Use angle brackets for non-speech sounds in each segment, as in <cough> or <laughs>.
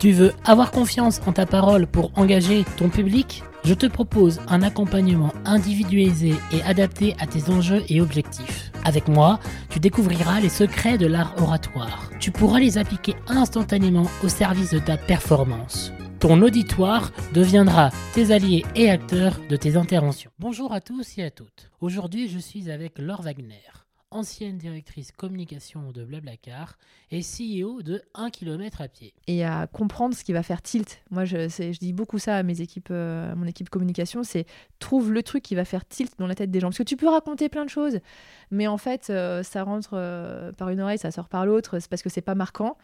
Tu veux avoir confiance en ta parole pour engager ton public? Je te propose un accompagnement individualisé et adapté à tes enjeux et objectifs. Avec moi, tu découvriras les secrets de l'art oratoire. Tu pourras les appliquer instantanément au service de ta performance. Ton auditoire deviendra tes alliés et acteurs de tes interventions. Bonjour à tous et à toutes. Aujourd'hui, je suis avec Laure Wagner ancienne directrice communication de Blablacar et CEO de 1 km à pied. Et à comprendre ce qui va faire tilt. Moi, je, je dis beaucoup ça à mes équipes, euh, mon équipe communication, c'est trouve le truc qui va faire tilt dans la tête des gens. Parce que tu peux raconter plein de choses, mais en fait, euh, ça rentre euh, par une oreille, ça sort par l'autre, c'est parce que c'est pas marquant.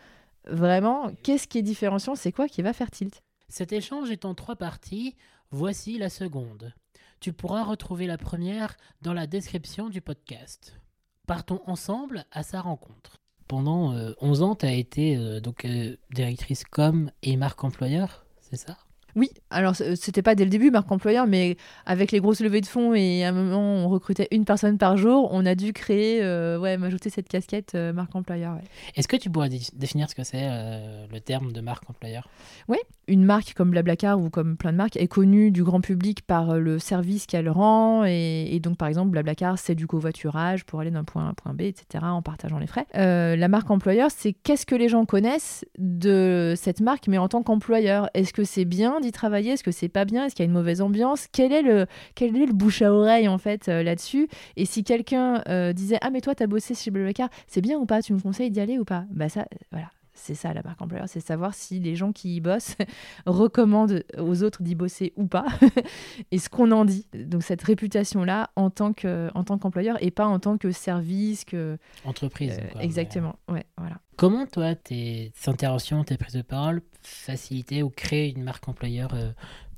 Vraiment, qu'est-ce qui est différenciant? C'est quoi qui va faire tilt? Cet échange est en trois parties. Voici la seconde. Tu pourras retrouver la première dans la description du podcast. Partons ensemble à sa rencontre. Pendant 11 ans, tu as été euh, euh, directrice com et marque employeur, c'est ça? Oui, alors c'était pas dès le début marque employeur, mais avec les grosses levées de fonds et à un moment on recrutait une personne par jour, on a dû créer, euh, ouais, m'ajouter cette casquette euh, marque employeur. Est-ce que tu pourrais définir ce que c'est euh, le terme de marque employeur? Oui, une marque comme Blablacar ou comme plein de marques est connue du grand public par le service qu'elle rend et, donc par exemple Blablacar c'est du covoiturage pour aller d'un point A à un point B, etc. en partageant les frais. la marque employeur c'est qu'est-ce que les gens connaissent de cette marque mais en tant qu'employeur. Est-ce que c'est bien travailler? Est-ce que c'est pas bien? Est-ce qu'il y a une mauvaise ambiance? Quel est le quel est le bouche à oreille en fait euh, là-dessus? Et si quelqu'un euh, disait ah mais toi t'as bossé chez Blablacar, c'est bien ou pas? Tu me conseilles d'y aller ou pas? Bah ça euh, voilà. C'est ça la marque employeur, c'est savoir si les gens qui y bossent <laughs> recommandent aux autres d'y bosser ou pas, <laughs> et ce qu'on en dit. Donc cette réputation-là en tant que en tant qu'employeur et pas en tant que service, que entreprise. exactement. Ouais, voilà. Comment toi tes interventions, tes prises de parole faciliter ou créer une marque employeur euh,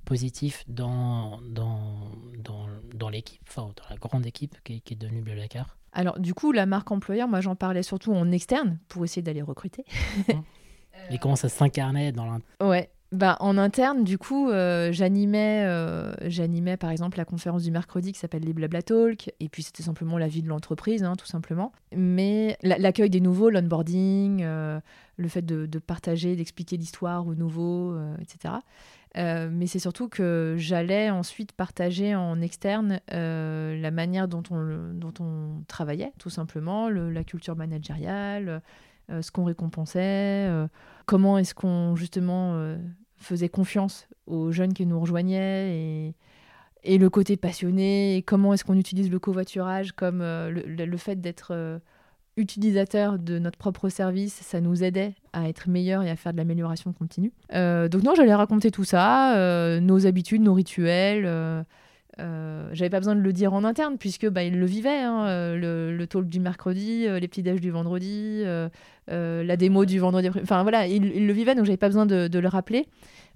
positive dans, dans, dans, dans l'équipe, enfin dans la grande équipe qui, qui est devenue Blablacar Alors du coup, la marque employeur, moi j'en parlais surtout en externe pour essayer d'aller recruter. <laughs> Mais comment ça s'incarnait dans l'interne Ouais, bah, en interne, du coup, euh, j'animais, euh, j'animais par exemple la conférence du mercredi qui s'appelle les Blabla Talk, et puis c'était simplement la vie de l'entreprise, hein, tout simplement. Mais l'accueil des nouveaux, l'onboarding, euh, le fait de, partager, d'expliquer l'histoire aux nouveaux, etc. mais c'est surtout que j'allais ensuite partager en externe la manière dont on, dont on travaillait, tout simplement, la culture managériale, ce qu'on récompensait comment est-ce qu'on justement euh, faisait confiance aux jeunes qui nous rejoignaient et, le côté passionné, et comment est-ce qu'on utilise le covoiturage comme euh, le, fait d'être euh, utilisateur de notre propre service, ça nous aidait à être meilleur et à faire de l'amélioration continue. donc non, j'allais raconter tout ça, nos habitudes, nos rituels. Euh, j'avais pas besoin de le dire en interne puisque bah, il le vivait, hein, le, le, talk du mercredi, les petits déj du vendredi, euh, la démo du vendredi. Enfin voilà, il, le vivait, donc j'avais pas besoin de, le rappeler.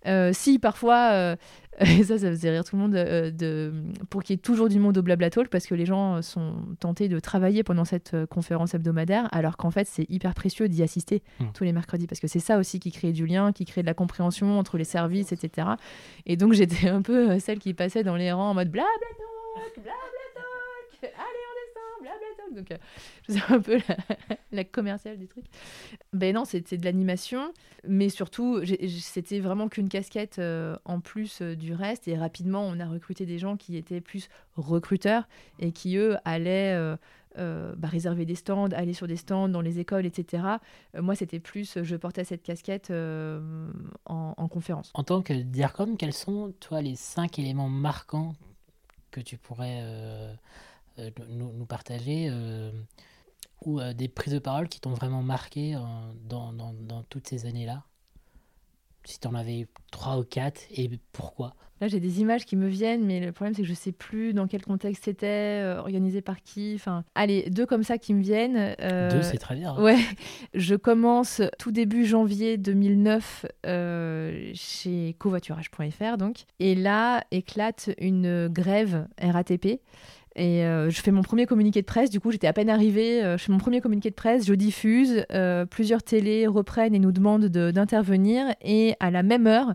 Euh, si parfois, euh, <laughs> et ça, ça faisait rire tout le monde, de, pour qu'il y ait toujours du monde au Blabla Talk, parce que les gens sont tentés de travailler pendant cette conférence hebdomadaire, alors qu'en fait, c'est hyper précieux d'y assister mmh. tous les mercredis, parce que c'est ça aussi qui crée du lien, qui crée de la compréhension entre les services, etc. Et donc, <laughs> j'étais un peu celle qui passait dans les rangs en mode Blabla Talk, Blabla donc euh, <laughs> je faisais un peu la, <laughs> commerciale du truc. Ben non, c'était de l'animation, mais surtout, c'était vraiment qu'une casquette euh, en plus euh, du reste. Et rapidement, on a recruté des gens qui étaient plus recruteurs et qui, eux, allaient bah, réserver des stands, aller sur des stands dans les écoles, etc. moi, c'était plus, je portais cette casquette en, en, conférence. En tant que DIRCOM, quels sont, toi, les cinq éléments marquants que tu pourrais euh, nous, nous, partager euh, ou euh, des prises de parole qui t'ont vraiment marqué dans, dans, dans, toutes ces années-là? Si tu en avais trois ou quatre, et pourquoi? Là, j'ai des images qui me viennent, mais le problème, c'est que je sais plus dans quel contexte c'était, euh, organisé par qui. Enfin, allez, deux comme ça qui me viennent. Euh, deux, c'est très bien. Ouais, je commence tout début janvier 2009 euh, chez covoiturage.fr, donc. Et là, éclate une grève RATP. Et je fais mon premier communiqué de presse. Du coup, j'étais à peine arrivée. je fais mon premier communiqué de presse, je diffuse. plusieurs télés reprennent et nous demandent d'intervenir. Et à la même heure,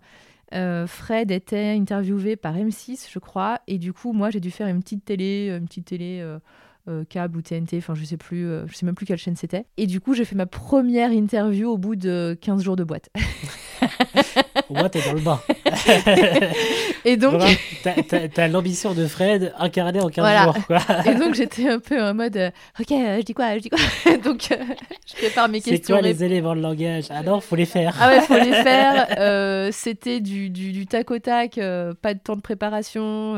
euh, Fred était interviewé par M6, je crois, et du coup, moi, j'ai dû faire une petite télé, une petite télé euh, euh, câble ou TNT, enfin, je sais plus, je sais même plus quelle chaîne c'était. Et du coup, j'ai fait ma première interview au bout de 15 jours de boîte. <laughs> Moi, t'es dans le bas. <laughs> et donc. T'as l'ambition de Fred incarnée en 15 jours. Quoi. et donc, j'étais un peu en mode euh, Ok, euh, je dis quoi Je dis quoi <laughs> Donc, euh, je prépare mes questions. C'est quoi les éléments de langage Ah non, faut les faire. Ah ouais, faut les <laughs> faire. C'était du, du, du, tac au tac, pas de temps de préparation.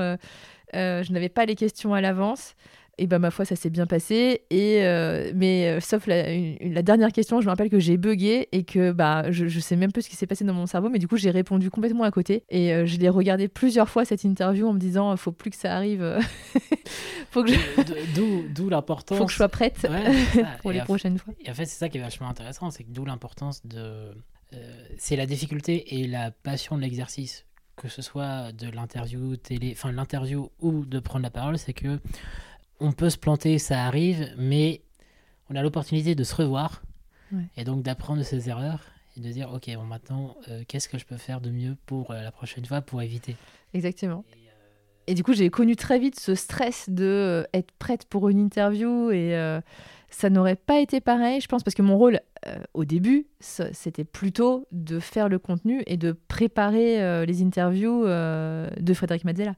je n'avais pas les questions à l'avance et ben ma foi ça s'est bien passé. Et euh, mais euh, sauf la, la, dernière question je me rappelle que j'ai bugué et que bah je, je sais même plus ce qui s'est passé dans mon cerveau mais du coup j'ai répondu complètement à côté. Et euh, je l'ai regardé plusieurs fois cette interview en me disant faut plus que ça arrive <laughs> faut que d'où d'où l'importance faut que je sois prête <laughs> pour les prochaines fois. et en fait c'est ça qui est vachement intéressant c'est que d'où l'importance de c'est la difficulté et la passion de l'exercice. Que ce soit de l'interview télé enfin l'interview ou de prendre la parole c'est que on peut se planter, ça arrive, mais on a l'opportunité de se revoir et donc d'apprendre de ses erreurs et de dire ok bon maintenant euh, qu'est-ce que je peux faire de mieux pour euh, la prochaine fois pour éviter? Exactement. Et, du coup j'ai connu très vite ce stress de euh, être prête pour une interview et ça n'aurait pas été pareil je pense parce que mon rôle au début c'était plutôt de faire le contenu et de préparer les interviews de Frédéric Mazzella.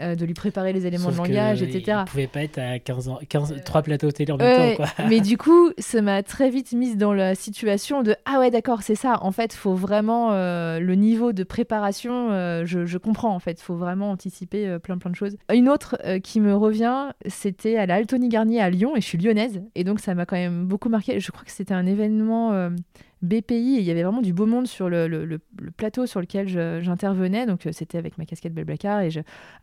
Euh, de lui préparer les éléments de langage, etc. Il ne pouvait pas être à 15 ans, 15, 3 plateaux télé en même temps. Quoi. <laughs> mais du <laughs> coup, ça m'a très vite mise dans la situation de Ah ouais, d'accord, c'est ça. En fait, il faut vraiment euh, le niveau de préparation, euh, je, je, comprends en fait. Il faut vraiment anticiper plein plein de choses. Une autre qui me revient, c'était à la Altony Garnier à Lyon, et je suis lyonnaise. Et donc, ça m'a quand même beaucoup marqué. Je crois que c'était un événement BPI et il y avait vraiment du beau monde sur le, plateau sur lequel j'intervenais. Donc euh, c'était avec ma casquette Belblacar et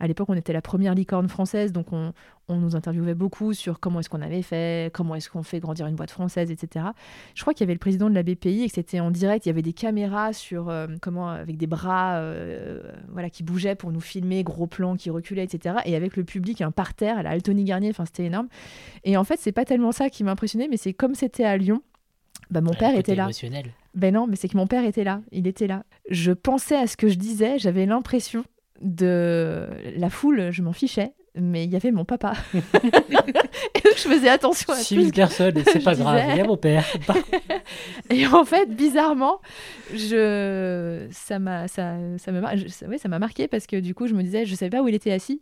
à l'époque on était la première licorne française, donc on, nous interviewait beaucoup sur comment est-ce qu'on avait fait, comment est-ce qu'on fait grandir une boîte française, etc. Je crois qu'il y avait le président de la BPI et que c'était en direct. Il y avait des caméras sur euh, comment avec des bras euh, voilà qui bougeaient pour nous filmer, gros plans qui reculaient, etc. Et avec le public un parterre à la Altony Garnier. Enfin c'était énorme. Et en fait c'est pas tellement ça qui m'a impressionné, mais c'est comme c'était à Lyon bah, mon père était là. Ben non, mais c'est que mon père était là. Il était là. Je pensais à ce que je disais. J'avais l'impression de la foule. Je m'en fichais. Mais il y avait mon papa. <laughs> et donc je faisais attention à 6000 personnes, c'est <laughs> pas grave, il y a mon père. <laughs> et en fait, bizarrement, je... ça m'a ça, ça, ouais, ça marqué parce que du coup, je me disais, je savais pas où il était assis.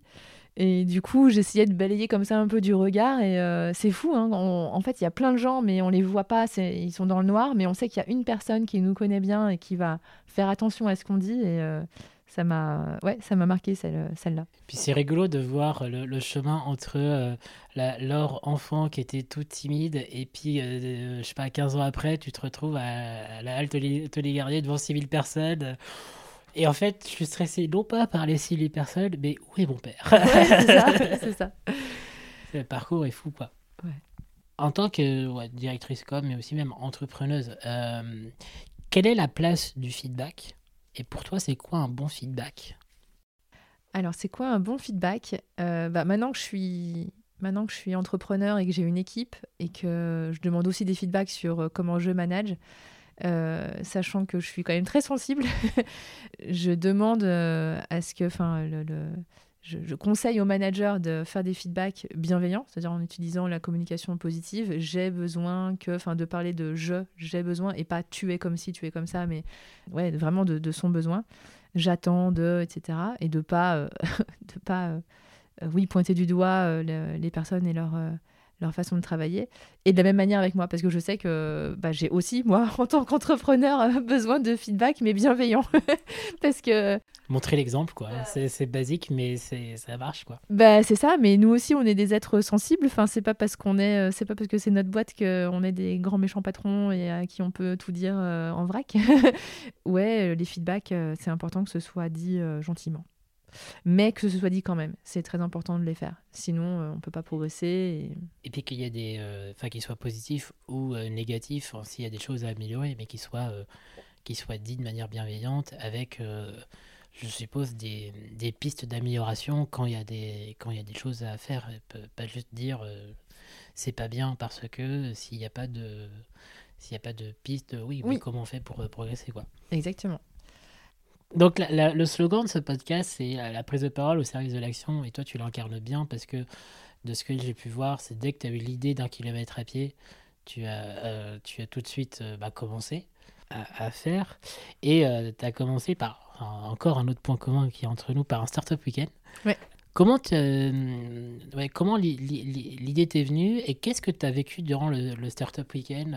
Et du coup, j'essayais de balayer comme ça un peu du regard. Et euh, c'est fou. Hein. en fait, il y a plein de gens, mais on les voit pas. Ils sont dans le noir. Mais on sait qu'il y a une personne qui nous connaît bien et qui va faire attention à ce qu'on dit. Et euh, ça m'a ouais, marqué celle-là. Puis c'est rigolo de voir le, chemin entre euh, leur enfant qui était tout timide et puis, je sais pas, 15 ans après, tu te retrouves à, la halte Garnier devant 6000 personnes. Et en fait, je suis stressé non pas par les six personnes, mais où est mon père ouais, c'est ça, <laughs> c'est ça. Le parcours est fou, quoi. Ouais. En tant que directrice com, mais aussi même entrepreneuse, euh, quelle est la place du feedback? Et pour toi, c'est quoi un bon feedback? Alors, c'est quoi un bon feedback? Euh, bah, Maintenant que je suis maintenant que je suis entrepreneur et que j'ai une équipe et que je demande aussi des feedbacks sur euh, comment je manage, euh, sachant que je suis quand même très sensible, <laughs> je demande euh, à ce que, enfin, je, conseille aux managers de faire des feedbacks bienveillants, c'est-à-dire en utilisant la communication positive. J'ai besoin que, enfin, de parler de je, j'ai besoin et pas tu es comme si, tu es comme ça, mais ouais, vraiment de, son besoin. J'attends de, etc. Et de pas, euh, <laughs> de pas, oui, pointer du doigt les personnes et leur leur façon de travailler. Et de la même manière avec moi, parce que je sais que bah, j'ai aussi, moi, <laughs> en tant qu'entrepreneur, besoin de feedback, mais bienveillant. <laughs> parce que... Montrer l'exemple, quoi. C'est basique, mais ça marche, quoi. Bah, c'est ça, mais nous aussi, on est des êtres sensibles. Enfin, c'est pas parce qu'on est, euh, c'est pas parce que c'est notre boîte qu'on est des grands méchants patrons et à qui on peut tout dire euh, en vrac. <laughs> ouais, les feedbacks, euh, c'est important que ce soit dit gentiment mais que ce soit dit quand même. C'est très important de les faire. Sinon, euh, on ne peut pas progresser. Et, puis qu'il y a des, euh, enfin qu'ils soient positifs ou euh, négatifs, s'il y a des choses à améliorer, mais qu'ils soient, qu'ils soient dits de manière bienveillante, avec, je suppose, des, des pistes d'amélioration quand il y a des, quand il y a des choses à faire, pas juste dire c'est pas bien parce que s'il n'y a pas de s'il n'y a pas de piste, oui, oui, comment on fait pour progresser quoi. Exactement. Donc le slogan de ce podcast, c'est euh, la prise de parole au service de l'action, et toi tu l'incarnes bien parce que de ce que j'ai pu voir, c'est dès que tu as eu l'idée d'un kilomètre à pied, tu as, euh, tu as tout de suite euh, bah, commencé à, faire, et tu as commencé par, encore un autre point commun qui est entre nous, par un Startup Weekend. Ouais. Comment, ouais, comment l'idée t'est venue et qu'est-ce que tu as vécu durant le, le Startup Weekend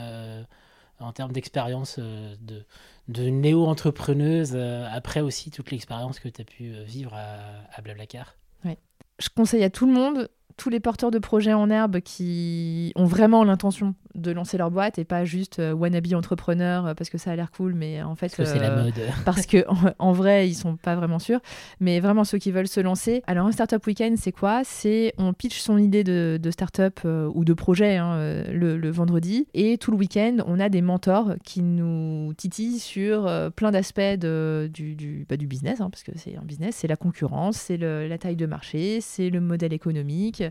en termes d'expérience de, de néo-entrepreneuse, euh, après aussi toute l'expérience que tu as pu euh, vivre à, à Blablacar ouais. Je conseille à tout le monde tous les porteurs de projets en herbe qui ont vraiment l'intention de lancer leur boîte et pas juste euh, wannabe entrepreneur euh, parce que ça a l'air cool, mais en fait. Parce que c'est la euh, mode. <laughs> parce que en, vrai, ils sont pas vraiment sûrs. Mais vraiment, ceux qui veulent se lancer. Alors, un Startup Weekend, c'est quoi? C'est on pitch son idée de, de startup ou de projet hein, le, vendredi et tout le week-end, on a des mentors qui nous titillent sur plein d'aspects du, du, bah, du business, hein, parce que c'est un business, c'est la concurrence, c'est la taille de marché, c'est le modèle économique.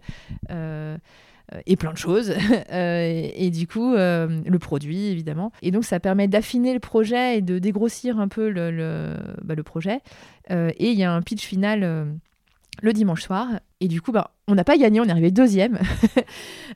Euh, et plein de choses. <laughs> Euh, et, du coup, euh, le produit, évidemment. Et donc, ça permet d'affiner le projet et de dégrossir un peu le, le, bah, le projet. et il y a un pitch final le dimanche soir. Et du coup, bah, on n'a pas gagné, on est arrivé deuxième. <laughs>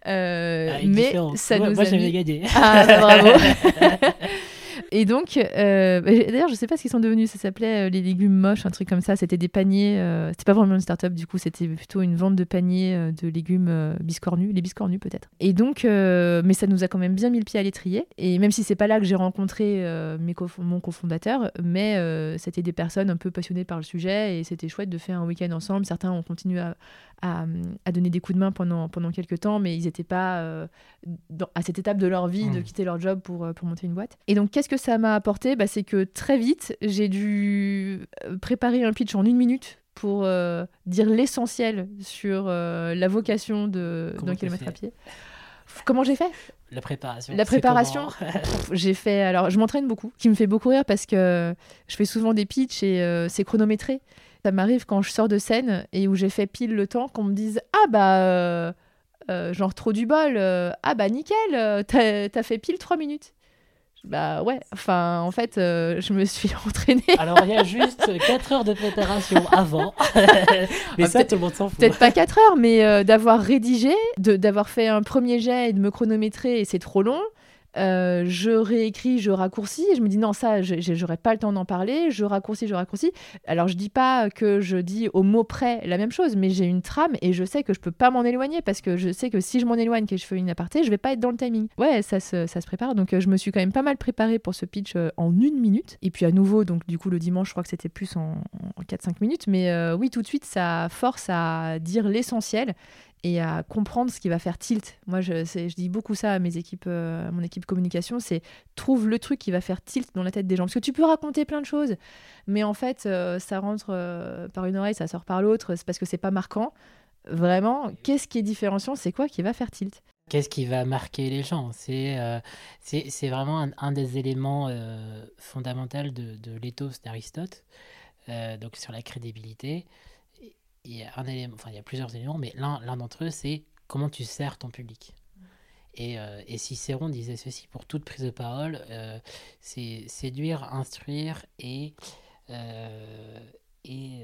Ah, mais ça nous moi, j'avais gagné. Ah, bah, bravo <laughs> Et donc, euh, bah, d'ailleurs, je sais pas ce qu'ils sont devenus. Ça s'appelait euh, les légumes moches, un truc comme ça. C'était des paniers. Euh, c'était pas vraiment une start-up, du coup, c'était plutôt une vente de paniers de légumes biscornus, les biscornus peut-être. Et donc, mais ça nous a quand même bien mis le pied à l'étrier. Et même si c'est pas là que j'ai rencontré mes mon cofondateur, mais c'était des personnes un peu passionnées par le sujet et c'était chouette de faire un week-end ensemble. Certains ont continué à, à, donner des coups de main pendant, pendant quelques temps, mais ils n'étaient pas euh, à cette étape de leur vie de mmh. quitter leur job pour, euh, pour monter une boîte. Et donc, qu'est-ce que ça m'a apporté bah, C'est que très vite, j'ai dû euh, préparer un pitch en une minute pour dire l'essentiel sur la vocation d'un kilomètre à pied. Comment j'ai fait? La préparation. La préparation, <laughs> j'ai fait. Alors, je m'entraîne beaucoup, qui me fait beaucoup rire parce que je fais souvent des pitchs et c'est chronométré. Ça m'arrive quand je sors de scène et où j'ai fait pile le temps qu'on me dise Ah bah, euh, euh, genre trop du bol, euh, ah bah nickel, t'as as fait pile trois minutes. Bah ouais, enfin en fait, je me suis <laughs> entraînée. Alors il y a juste 4 heures de préparation avant. <laughs> <laughs> mais ah, ça, tout le monde s'en fout. Peut-être pas 4 heures, mais d'avoir rédigé, d'avoir fait un premier jet et de me chronométrer et c'est trop long. Euh, je réécris, je raccourcis. Et je me dis non, ça, j'aurais pas le temps d'en parler. Je raccourcis, je raccourcis. Alors, je dis pas que je dis au mot près la même chose, mais j'ai une trame et je sais que je peux pas m'en éloigner parce que je sais que si je m'en éloigne, que je fais une aparté, je vais pas être dans le timing. Ouais, ça se, ça se prépare. Donc, euh, je me suis quand même pas mal préparée pour ce pitch euh, en une minute. Et puis, à nouveau, donc, du coup, le dimanche, je crois que c'était plus en, 4-5 minutes. Mais oui, tout de suite, ça force à dire l'essentiel et à comprendre ce qui va faire tilt. Moi, je, je dis beaucoup ça à mes équipes, euh, mon équipe communication, c'est trouve le truc qui va faire tilt dans la tête des gens. Parce que tu peux raconter plein de choses, mais en fait, euh, ça rentre euh, par une oreille, ça sort par l'autre, c'est parce que c'est pas marquant. Vraiment, qu'est-ce qui est différenciant? C'est quoi qui va faire tilt? Qu'est-ce qui va marquer les gens? C'est c'est vraiment un, des éléments fondamentaux de, de l'éthos d'Aristote, donc sur la crédibilité il y a un élément, enfin il y a plusieurs éléments, mais l'un d'entre eux, c'est comment tu sers ton public. Et, euh, et, Cicéron disait ceci pour toute prise de parole, euh, c'est séduire, instruire et, euh, et,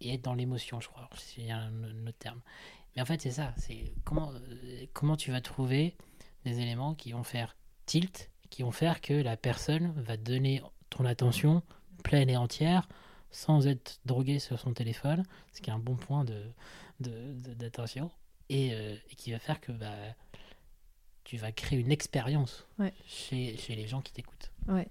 et, être dans l'émotion, je crois, y a un autre terme. Mais en fait, c'est ça, c'est comment, comment tu vas trouver des éléments qui vont faire tilt, qui vont faire que la personne va donner ton attention pleine et entière sans être drogué sur son téléphone, ce qui est un bon point d'attention. De, et, qui va faire que bah, tu vas créer une expérience chez, chez les gens qui t'écoutent. Ouais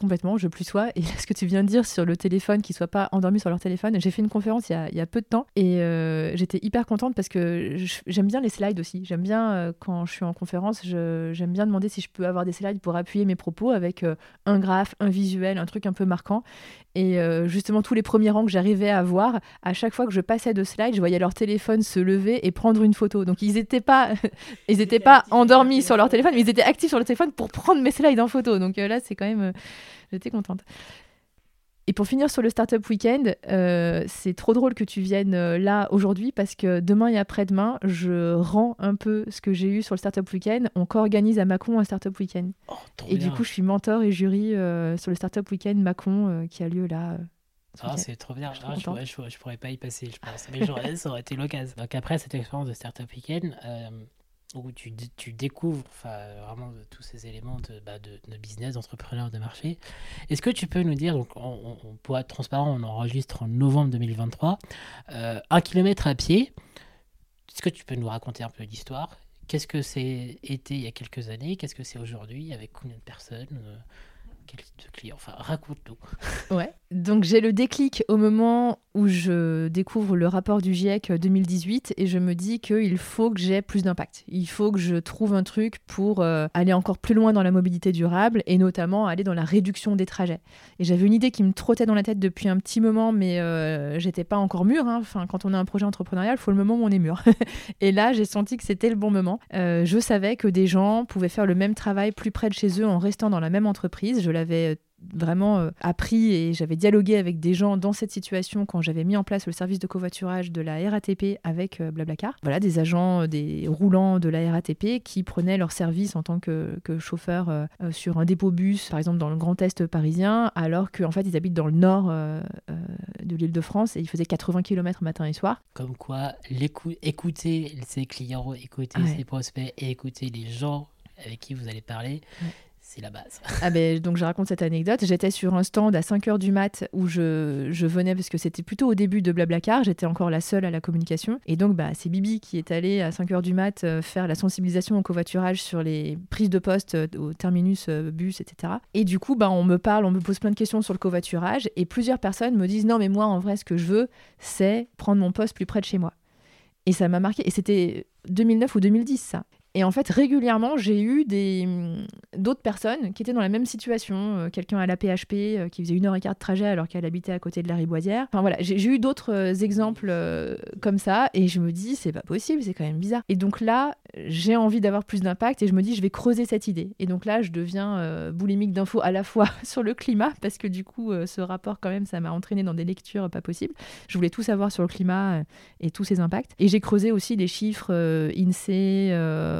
complètement, je plus sois. Et ce que tu viens de dire sur le téléphone, qu'ils ne soient pas endormis sur leur téléphone, j'ai fait une conférence il y a, il y a peu de temps et euh, j'étais hyper contente parce que j'aime bien les slides aussi. J'aime bien, euh, quand je suis en conférence, j'aime bien demander si je peux avoir des slides pour appuyer mes propos avec euh, un graphe, un visuel, un truc un peu marquant. Et justement, tous les premiers rangs que j'arrivais à voir, à chaque fois que je passais de slides, je voyais leur téléphone se lever et prendre une photo. Donc ils n'étaient pas, <laughs> ils étaient pas endormis sur leur téléphone, mais ils étaient actifs sur le téléphone pour prendre mes slides en photo. Donc là, c'est quand même J'étais contente. Et pour finir sur le Startup Weekend, euh, c'est trop drôle que tu viennes euh, là aujourd'hui parce que demain et après-demain, je rends un peu ce que j'ai eu sur le Startup Weekend. On co-organise à Macon un Startup Weekend. Oh, et du coup, je suis mentor et jury euh, sur le Startup Weekend Macon qui a lieu là. Ah, c'est trop bien. Ah, je, pourrais, je, pourrais, pas y passer, je pense. Mais <laughs> ça aurait été l'occasion. Donc, après cette expérience de Startup Weekend, où tu, tu découvres vraiment tous ces éléments de, bah, de, business, d'entrepreneur, de marché. Est-ce que tu peux nous dire, donc on, on, pour être transparent, on enregistre en novembre 2023, euh, un kilomètre à pied. Est-ce que tu peux nous raconter un peu l'histoire? Qu'est-ce que c'est été il y a quelques années? Qu'est-ce que c'est aujourd'hui? Avec combien de personnes euh, quel type de client Enfin, raconte-nous. Ouais. Donc j'ai le déclic au moment où je découvre le rapport du GIEC 2018 et je me dis qu'il faut que j'ai plus d'impact. Il faut que je trouve un truc pour euh, aller encore plus loin dans la mobilité durable et notamment aller dans la réduction des trajets. Et j'avais une idée qui me trottait dans la tête depuis un petit moment, mais euh, j'étais pas encore mûre. Hein. Enfin, quand on a un projet entrepreneurial, il faut le moment où on est mûr. <laughs> et là, j'ai senti que c'était le bon moment. Euh, je savais que des gens pouvaient faire le même travail plus près de chez eux en restant dans la même entreprise. Je l'avais vraiment euh, appris et j'avais dialogué avec des gens dans cette situation quand j'avais mis en place le service de covoiturage de la RATP avec euh, Blablacar. Voilà, des agents, euh, des roulants de la RATP qui prenaient leur service en tant que, que chauffeur sur un dépôt bus, par exemple dans le Grand Est parisien, alors qu'en fait ils habitent dans le nord de l'île de France et ils faisaient 80 km matin et soir. Comme quoi, écouter ses clients, écouter ses prospects et écouter les gens avec qui vous allez parler, c'est la base. ah ben, donc je raconte cette anecdote. J'étais sur un stand à 5h du mat où je, venais, parce que c'était plutôt au début de Blablacar, j'étais encore la seule à la communication. Et donc bah, c'est Bibi qui est allée à 5h du mat euh, faire la sensibilisation au covoiturage sur les prises de poste euh, au terminus euh, bus, etc. Et du coup, bah, on me parle, on me pose plein de questions sur le covoiturage et plusieurs personnes me disent non mais moi en vrai ce que je veux c'est prendre mon poste plus près de chez moi. Et ça m'a marqué. Et c'était 2009 ou 2010, ça. Et en fait, régulièrement, j'ai eu des, mm, d'autres personnes qui étaient dans la même situation. Euh, quelqu'un à la PHP euh, qui faisait une heure et quart de trajet alors qu'elle habitait à côté de la Riboisière. Enfin voilà, j'ai, eu d'autres euh, exemples comme ça et je me dis, c'est pas possible, c'est quand même bizarre. Et donc là, j'ai envie d'avoir plus d'impact et je me dis, je vais creuser cette idée. Et donc là, je deviens boulimique d'infos à la fois <laughs> sur le climat parce que du coup, ce rapport, quand même, ça m'a entraîné dans des lectures pas possibles. Je voulais tout savoir sur le climat et tous ses impacts. Et j'ai creusé aussi les chiffres INSEE euh,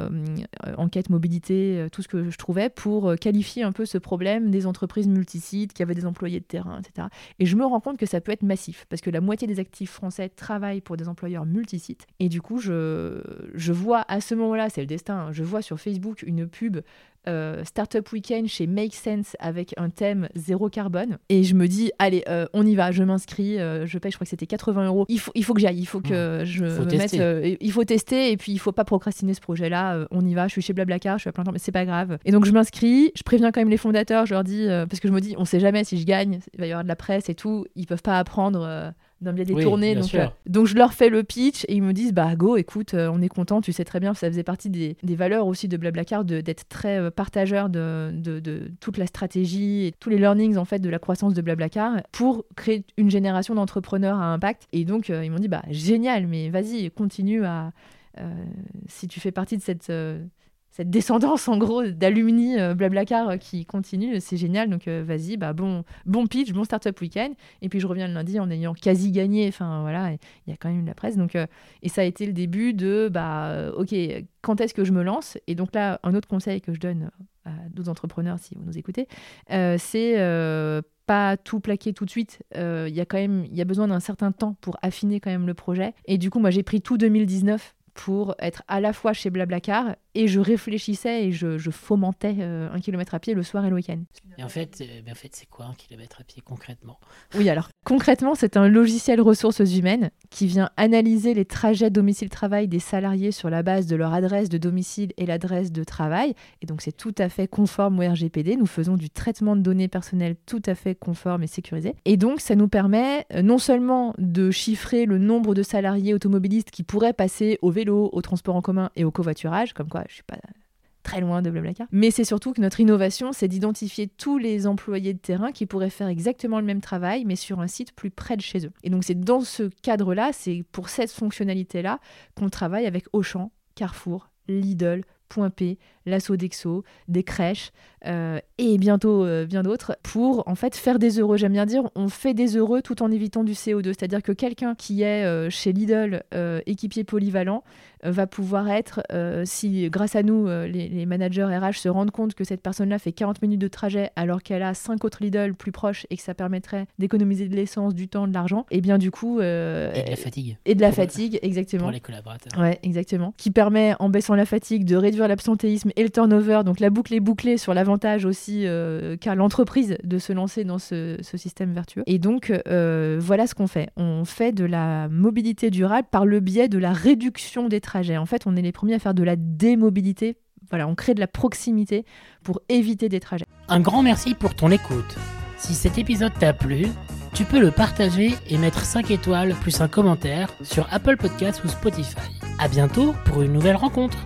enquête mobilité, euh, tout ce que je trouvais pour euh, qualifier un peu ce problème des entreprises multisites qui avaient des employés de terrain, etc. Et je me rends compte que ça peut être massif parce que la moitié des actifs français travaillent pour des employeurs multisites. Et du coup, je, je vois à ce moment-là, c'est le destin, hein, je vois sur Facebook une pub euh, Startup Weekend chez Make Sense avec un thème zéro carbone. Et je me dis, allez, euh, on y va, je m'inscris, euh, je paye, je crois que c'était 80 euros. Il faut, il faut que j'aille, il faut que je me mette. il faut tester et puis il faut pas procrastiner ce projet-là. on y va, je suis chez Blablacar, je suis à plein temps, mais c'est pas grave. Et donc je m'inscris, je préviens quand même les fondateurs, je leur dis, parce que je me dis, on sait jamais si je gagne, il va y avoir de la presse et tout, ils peuvent pas apprendre d'un biais des tournées. Donc, euh, donc je leur fais le pitch et ils me disent bah go, écoute, euh, on est content, tu sais très bien, ça faisait partie des, des valeurs aussi de Blablacar d'être très euh, partageur de, de, de, toute la stratégie et tous les learnings en fait de la croissance de Blablacar pour créer une génération d'entrepreneurs à impact. Et donc ils m'ont dit bah génial, mais vas-y, continue à si tu fais partie de cette cette descendance en gros d'alumni euh, Blablacar euh, qui continue, c'est génial. Donc euh, vas-y, bah bon, bon pitch, bon startup week-end. Et puis je reviens le lundi en ayant quasi gagné. Enfin voilà, il y a quand même eu de la presse. Donc et ça a été le début de bah ok, quand est-ce que je me lance? Et donc là, un autre conseil que je donne à d'autres entrepreneurs si vous nous écoutez, c'est pas tout plaquer tout de suite. Il y a quand même, il y a besoin d'un certain temps pour affiner quand même le projet. Et du coup, moi j'ai pris tout 2019 pour être à la fois chez Blablacar et je réfléchissais et je, fomentais euh, un kilomètre à pied le soir et le week-end. Et en fait, en fait c'est quoi un kilomètre à pied concrètement? Oui, alors concrètement, c'est un logiciel ressources humaines qui vient analyser les trajets domicile-travail des salariés sur la base de leur adresse de domicile et l'adresse de travail. Et donc, c'est tout à fait conforme au RGPD. Nous faisons du traitement de données personnelles tout à fait conforme et sécurisé. Et donc, ça nous permet euh, non seulement de chiffrer le nombre de salariés automobilistes qui pourraient passer au vélo, au transport en commun et au covoiturage, comme quoi je suis pas très loin de Blablacar. Mais c'est surtout que notre innovation, c'est d'identifier tous les employés de terrain qui pourraient faire exactement le même travail, mais sur un site plus près de chez eux. Et donc c'est dans ce cadre-là, c'est pour cette fonctionnalité-là qu'on travaille avec Auchan, Carrefour, Lidl, Point P, l'assaut d'Exo, des crèches euh, et bientôt euh, bien d'autres pour en fait faire des heureux. J'aime bien dire, on fait des heureux tout en évitant du CO2. C'est-à-dire que quelqu'un qui est euh, chez Lidl équipier polyvalent va pouvoir être, si grâce à nous, les, managers RH se rendent compte que cette personne-là fait 40 minutes de trajet alors qu'elle a 5 autres Lidl plus proches et que ça permettrait d'économiser de l'essence, du temps, de l'argent, et bien du coup... et de la fatigue. Et de la fatigue, exactement. Pour les collaborateurs. Ouais, exactement. Qui permet, en baissant la fatigue, de réduire l'absentéisme et le turnover. Donc la boucle est bouclée sur l'avantage aussi euh, qu'a l'entreprise de se lancer dans ce, système vertueux. Et donc euh, voilà ce qu'on fait. On fait de la mobilité durable par le biais de la réduction des trajets. En fait, on est les premiers à faire de la démobilité. Voilà, on crée de la proximité pour éviter des trajets. Un grand merci pour ton écoute. Si cet épisode t'a plu, tu peux le partager et mettre 5 étoiles plus un commentaire sur Apple Podcasts ou Spotify. À bientôt pour une nouvelle rencontre.